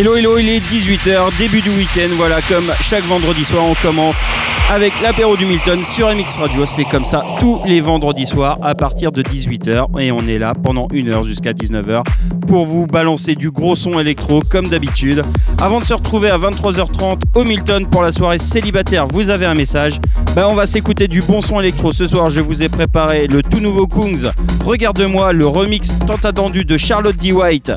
Hello, hello, il est 18h, début du week-end. Voilà, comme chaque vendredi soir, on commence avec l'apéro du Milton sur MX Radio. C'est comme ça tous les vendredis soirs à partir de 18h. Et on est là pendant une heure jusqu'à 19h pour vous balancer du gros son électro comme d'habitude. Avant de se retrouver à 23h30 au Milton pour la soirée célibataire, vous avez un message. Ben, on va s'écouter du bon son électro. Ce soir, je vous ai préparé le tout nouveau Kungs. Regarde-moi le remix tant attendu de Charlotte D. White.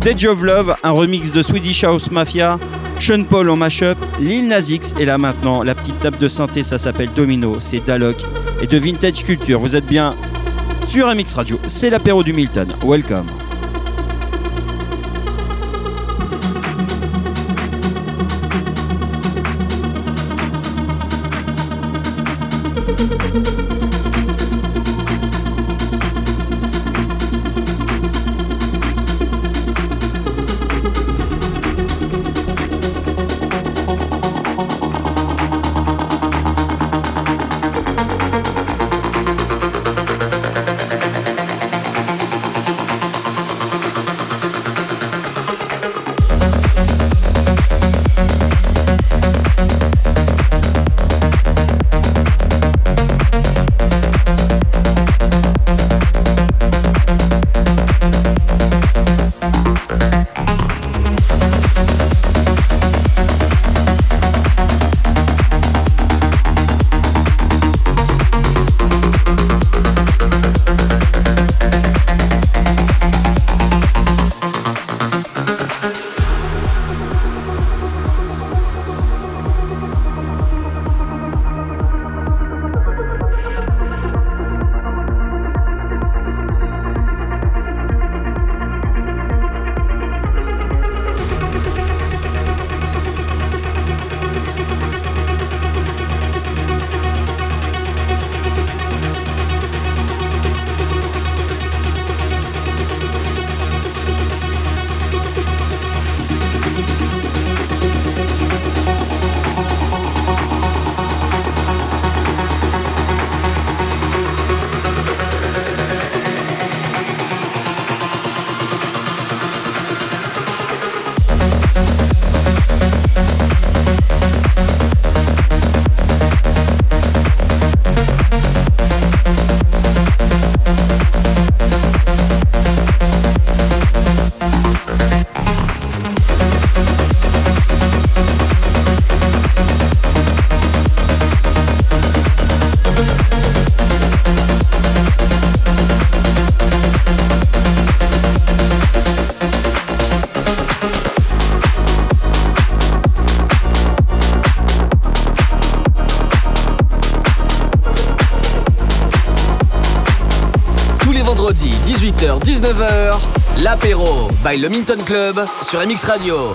Dead of Love, un remix de Swedish House Mafia, Sean Paul en mashup, Lil Nas X, et là maintenant, la petite tape de ça s'appelle Domino, c'est Dalok et de Vintage Culture. Vous êtes bien sur MX Radio, c'est l'apéro du Milton. Welcome. 18h-19h, l'apéro by le Minton Club sur MX Radio.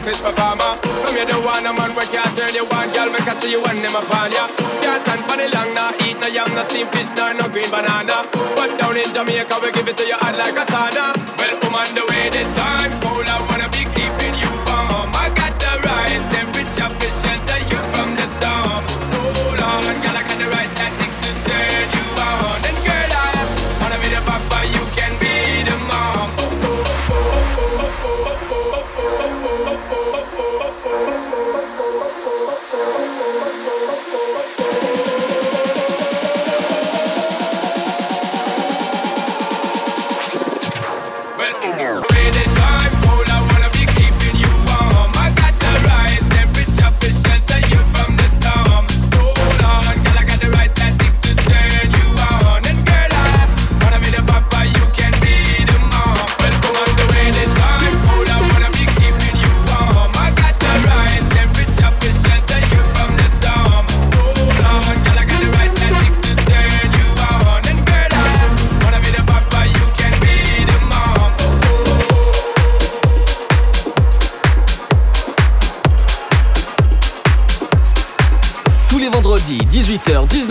accomplished performer. From you the one a man we can't tell you one. girl. Make I see you one. them upon ya. Can't stand for the long, nah. Eat no yam, no steam fish, nor no green banana. But down in Jamaica we give it to you hard like a sauna. Well, woman, um, the way they turn.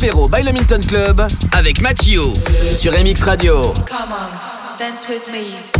L'apéro by le Minton Club avec Mathieu sur MX Radio. Come on, dance with me.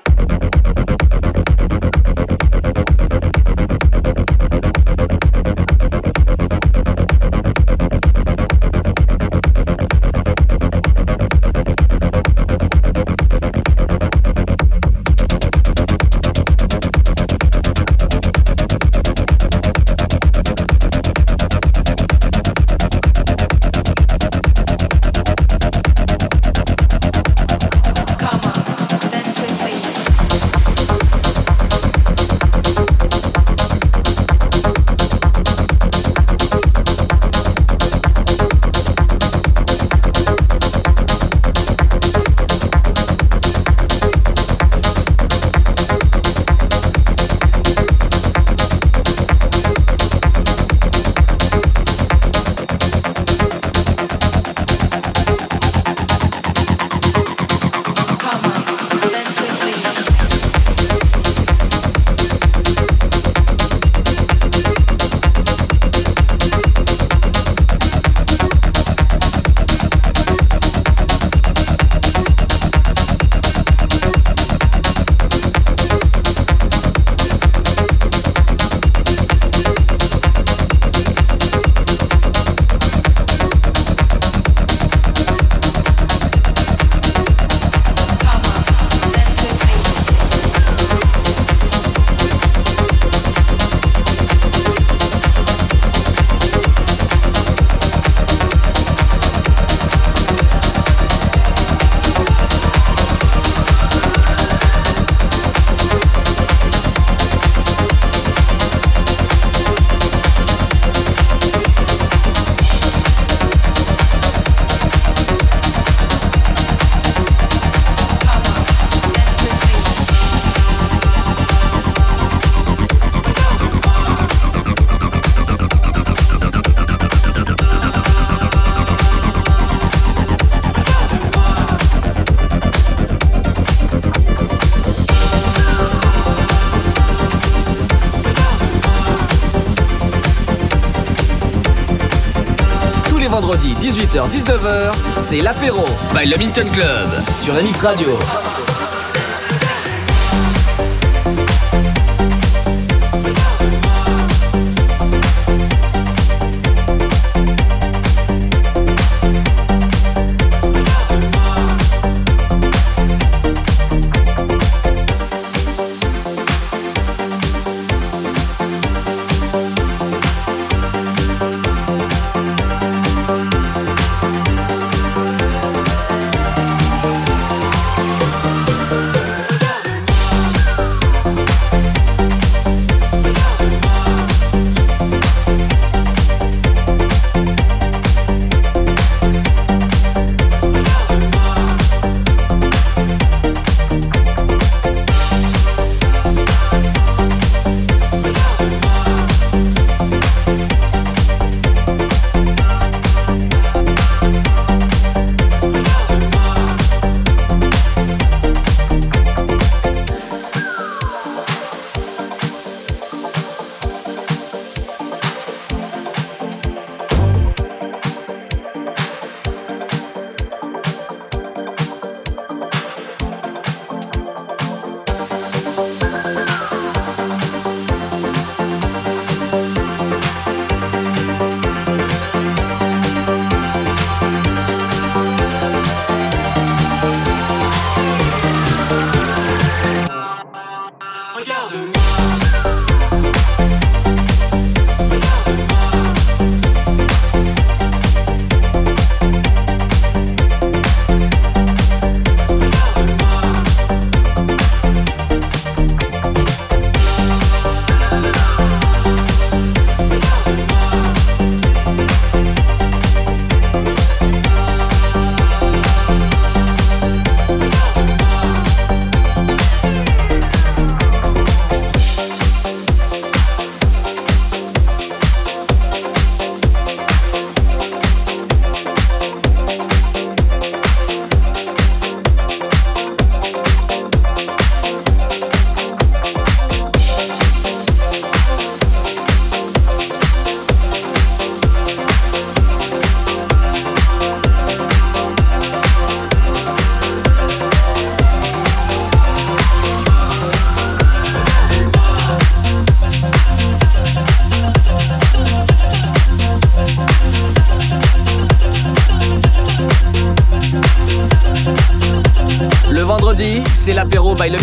18h-19h, c'est l'apéro by le Minton Club sur MX Radio.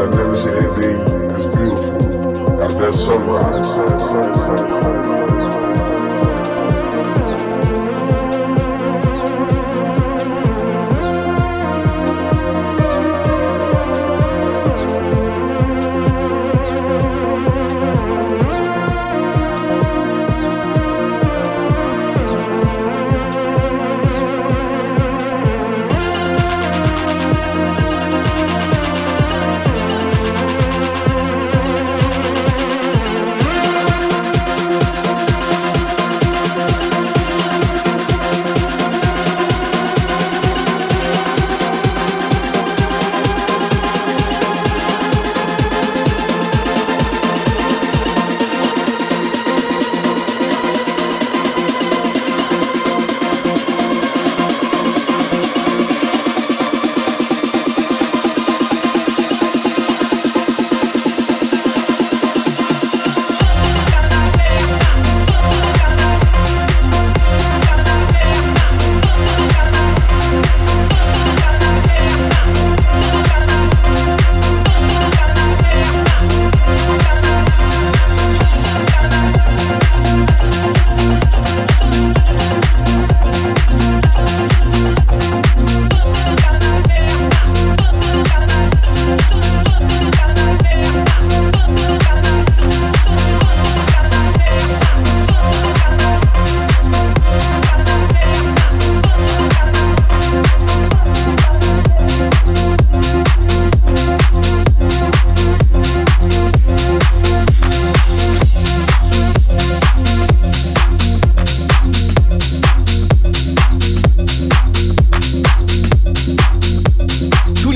I've never seen anything as beautiful as that sunrise.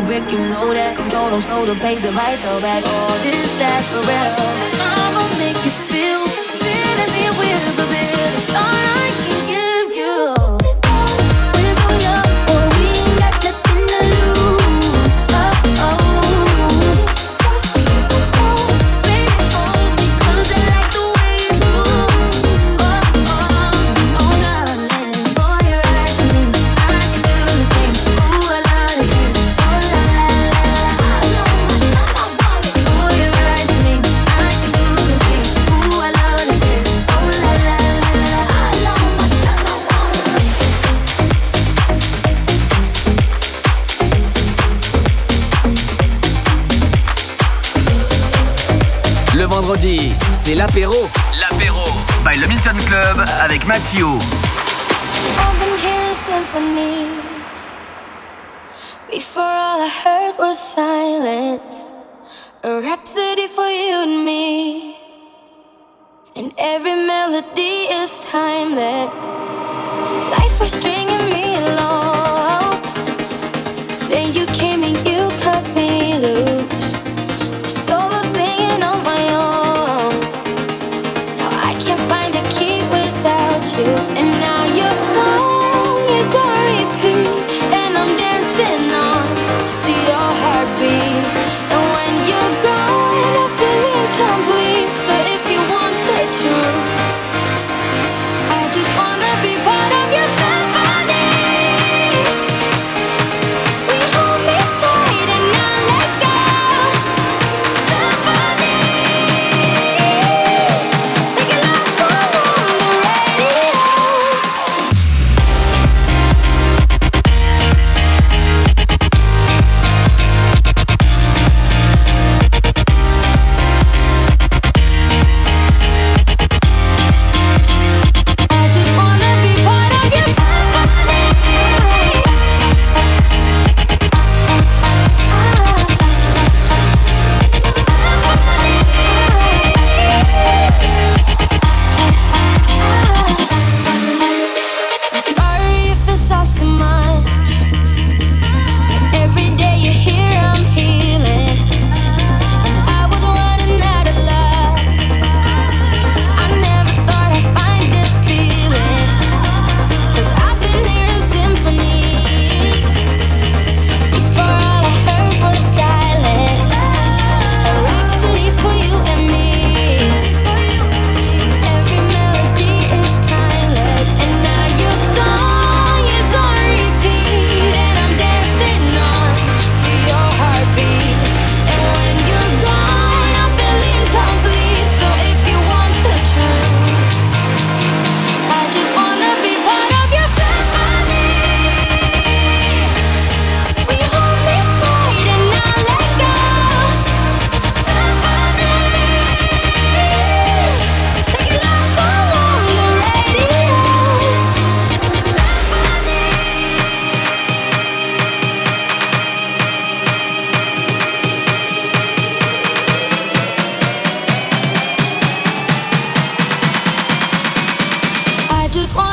a brick, you know that control don't slow the pace of right the back. All this ass for. I'ma make you feel, feel and be with a bit. l'apéro. L'apéro. By Le Milton Club avec Mathieu. I've been hearing symphonies. Before all I heard was silence. A rhapsody for you and me. And every melody is timeless.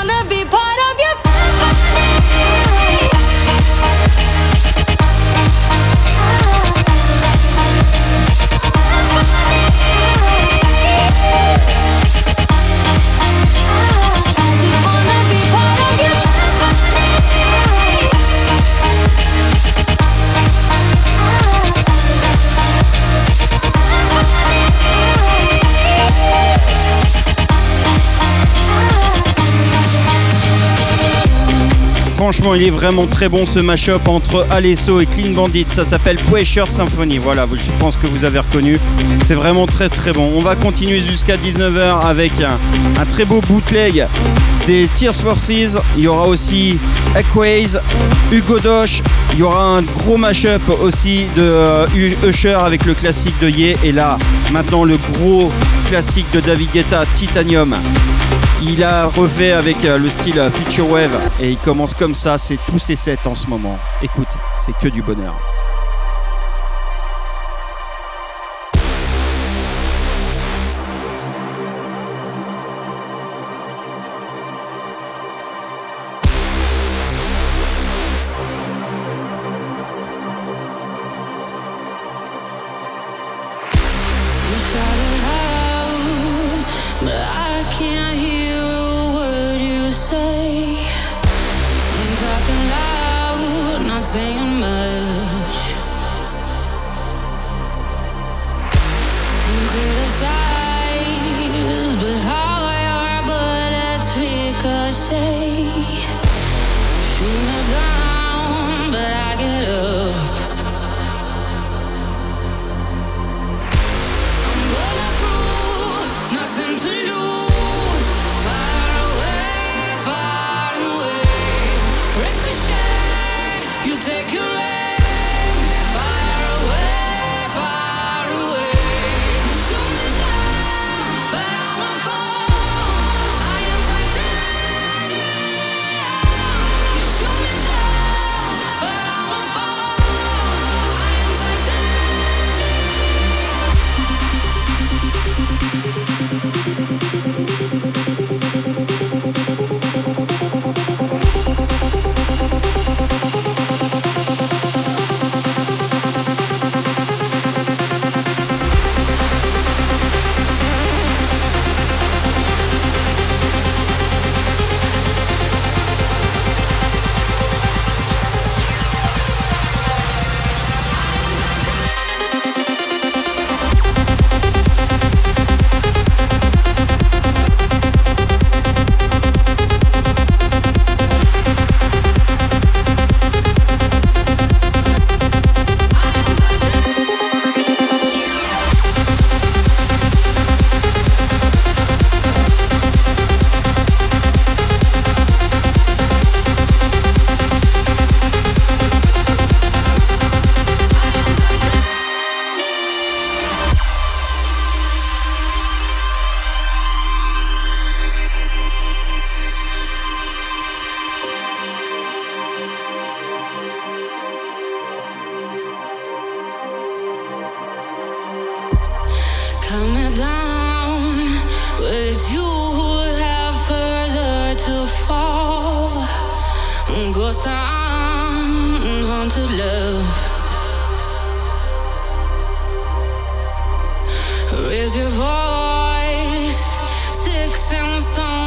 wanna be part of franchement, il est vraiment très bon ce mashup entre Alesso et Clean Bandit. Ça s'appelle Pressure Symphony. Voilà, je pense que vous avez reconnu. C'est vraiment très très bon. On va continuer jusqu'à 19h avec un, très beau bootleg des Tears for Fears. Il y aura aussi Equays, Hugo Dosh. Il y aura un gros mashup aussi de euh, Usher avec le classique de Ye. Et là, maintenant, le gros classique de David Guetta, Titanium. Il a refait avec euh, le style Future Wave et il commence comme ça, c'est tous ses sets en ce moment. Écoute, c'est que du bonheur. voice. Sticks and stones.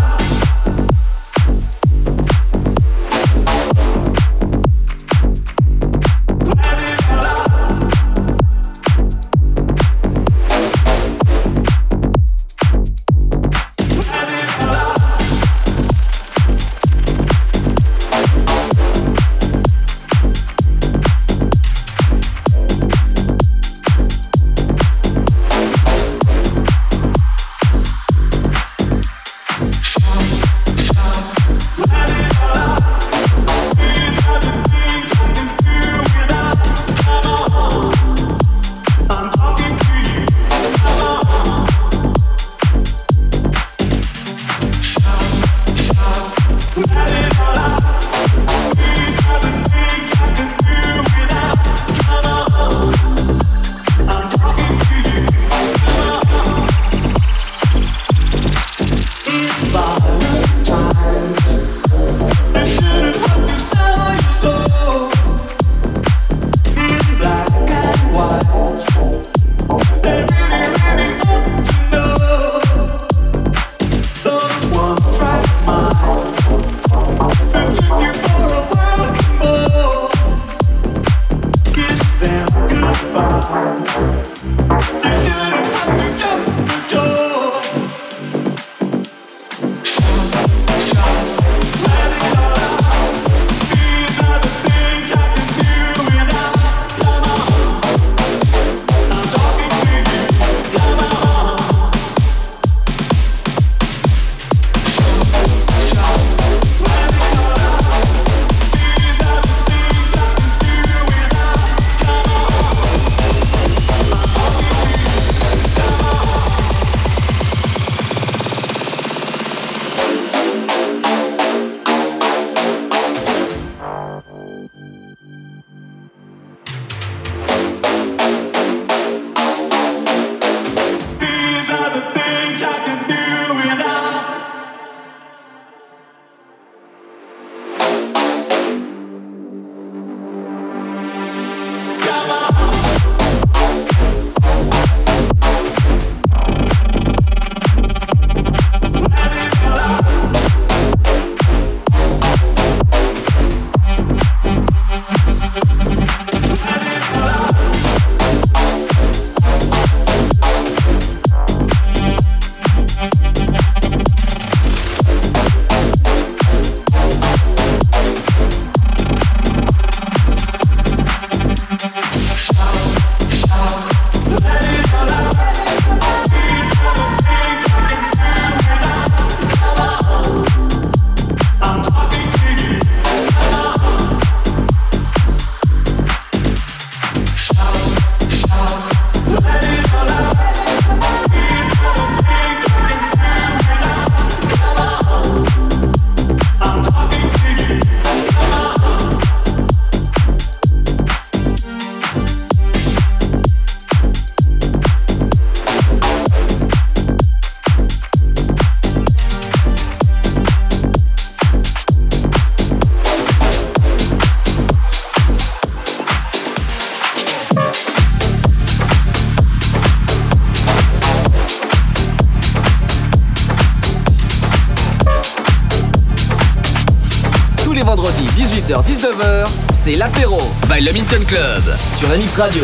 Club sur la Mix Radio.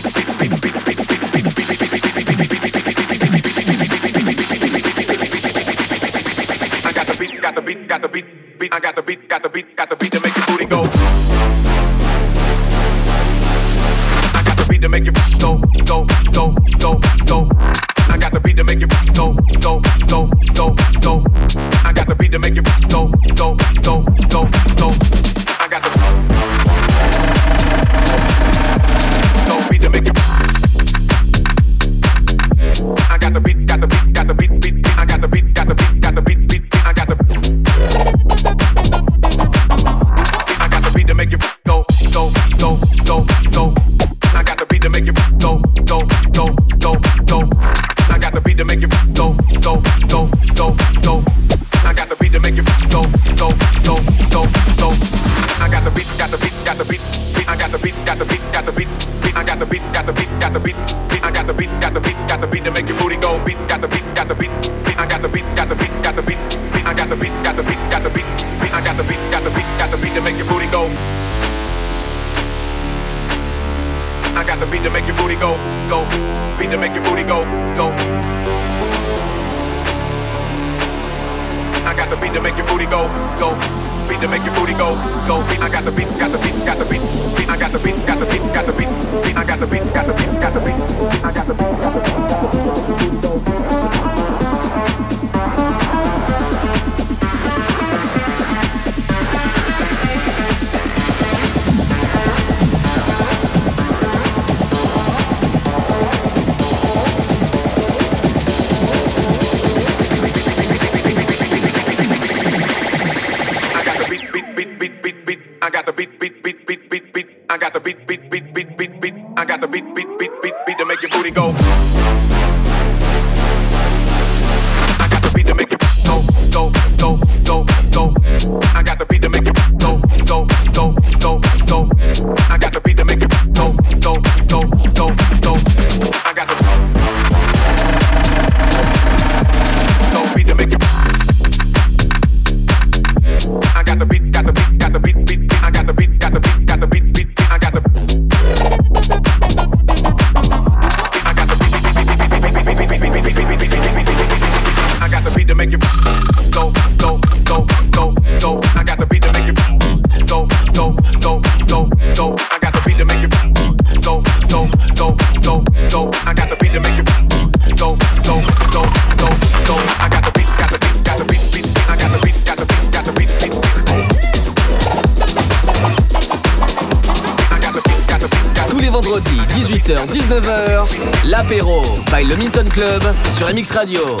Radio.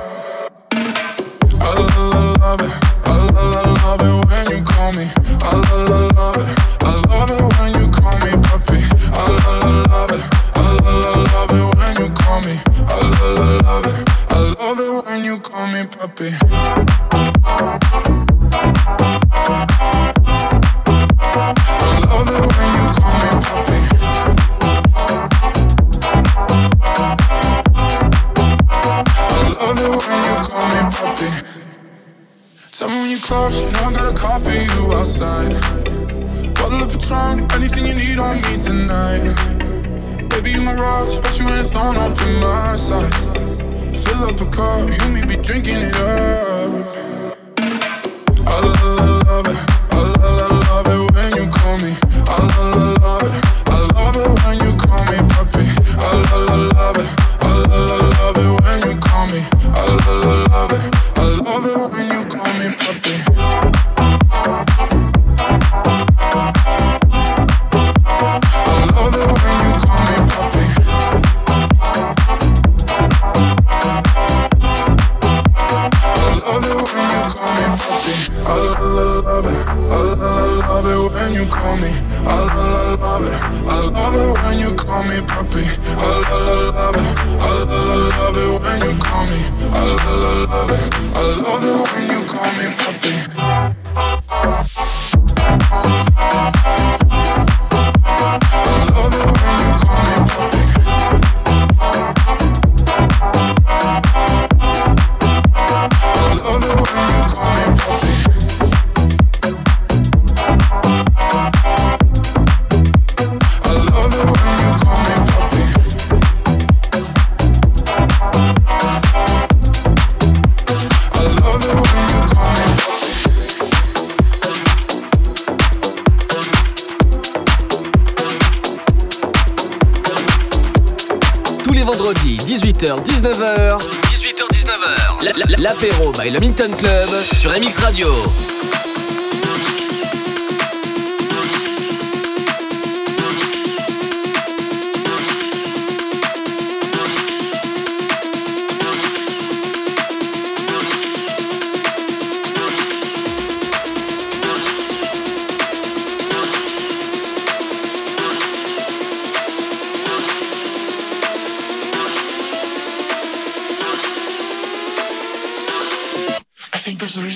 Sur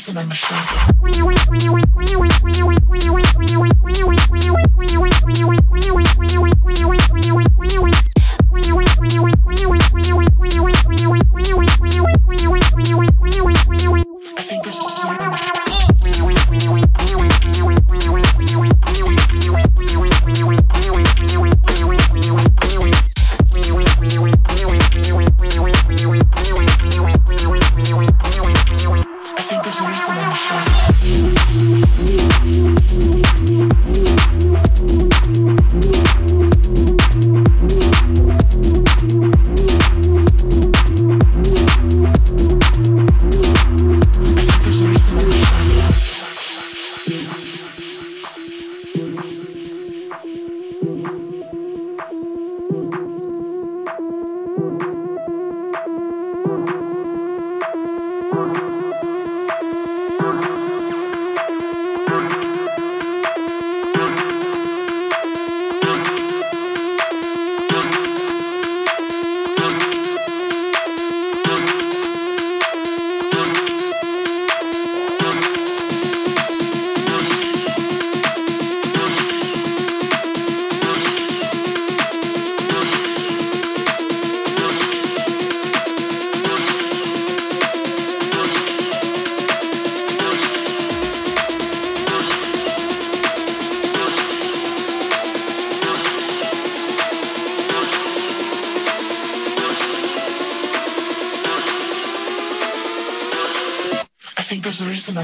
MX Radio. reason I'm a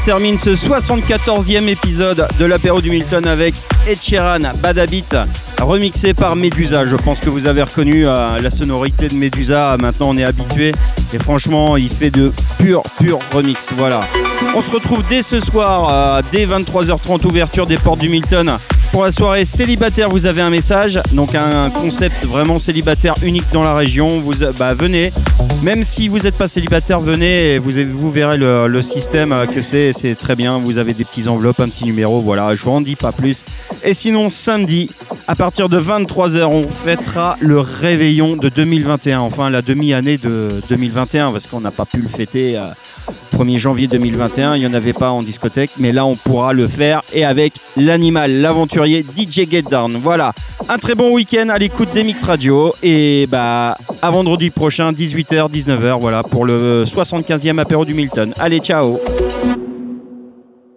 Termine ce 74e épisode de l'apéro du Milton avec Ed Sheeran, Bad Habit, remixé par Medusa. Je pense que vous avez reconnu euh, la sonorité de Medusa. Maintenant, on est habitué. Et franchement, il fait de pur, pur remix. Voilà. On se retrouve dès ce soir, euh, dès 23h30, ouverture des portes du Milton. Pour la soirée célibataire, vous avez un message. Donc, un concept vraiment célibataire unique dans la région. Vous, bah, venez. Même si vous n'êtes pas célibataire, venez et vous, verrez le, le système euh, que c'est. C'est très bien. Vous avez des petites enveloppes, un petit numéro. Voilà, je vous en dis pas plus. Et sinon, samedi, à partir de 23h, on fêtera le réveillon de 2021. Enfin, la demi-année de 2021, parce qu'on n'a pas pu le fêter. euh, 1er janvier 2021, il n'y en avait pas en discothèque, mais là on pourra le faire et avec l'animal, l'aventurier DJ Get Down. Voilà, un très bon week-end à l'écoute des Mix Radio et bah à vendredi prochain 18h 19h voilà pour le 75e apéro du Milton. Allez, ciao.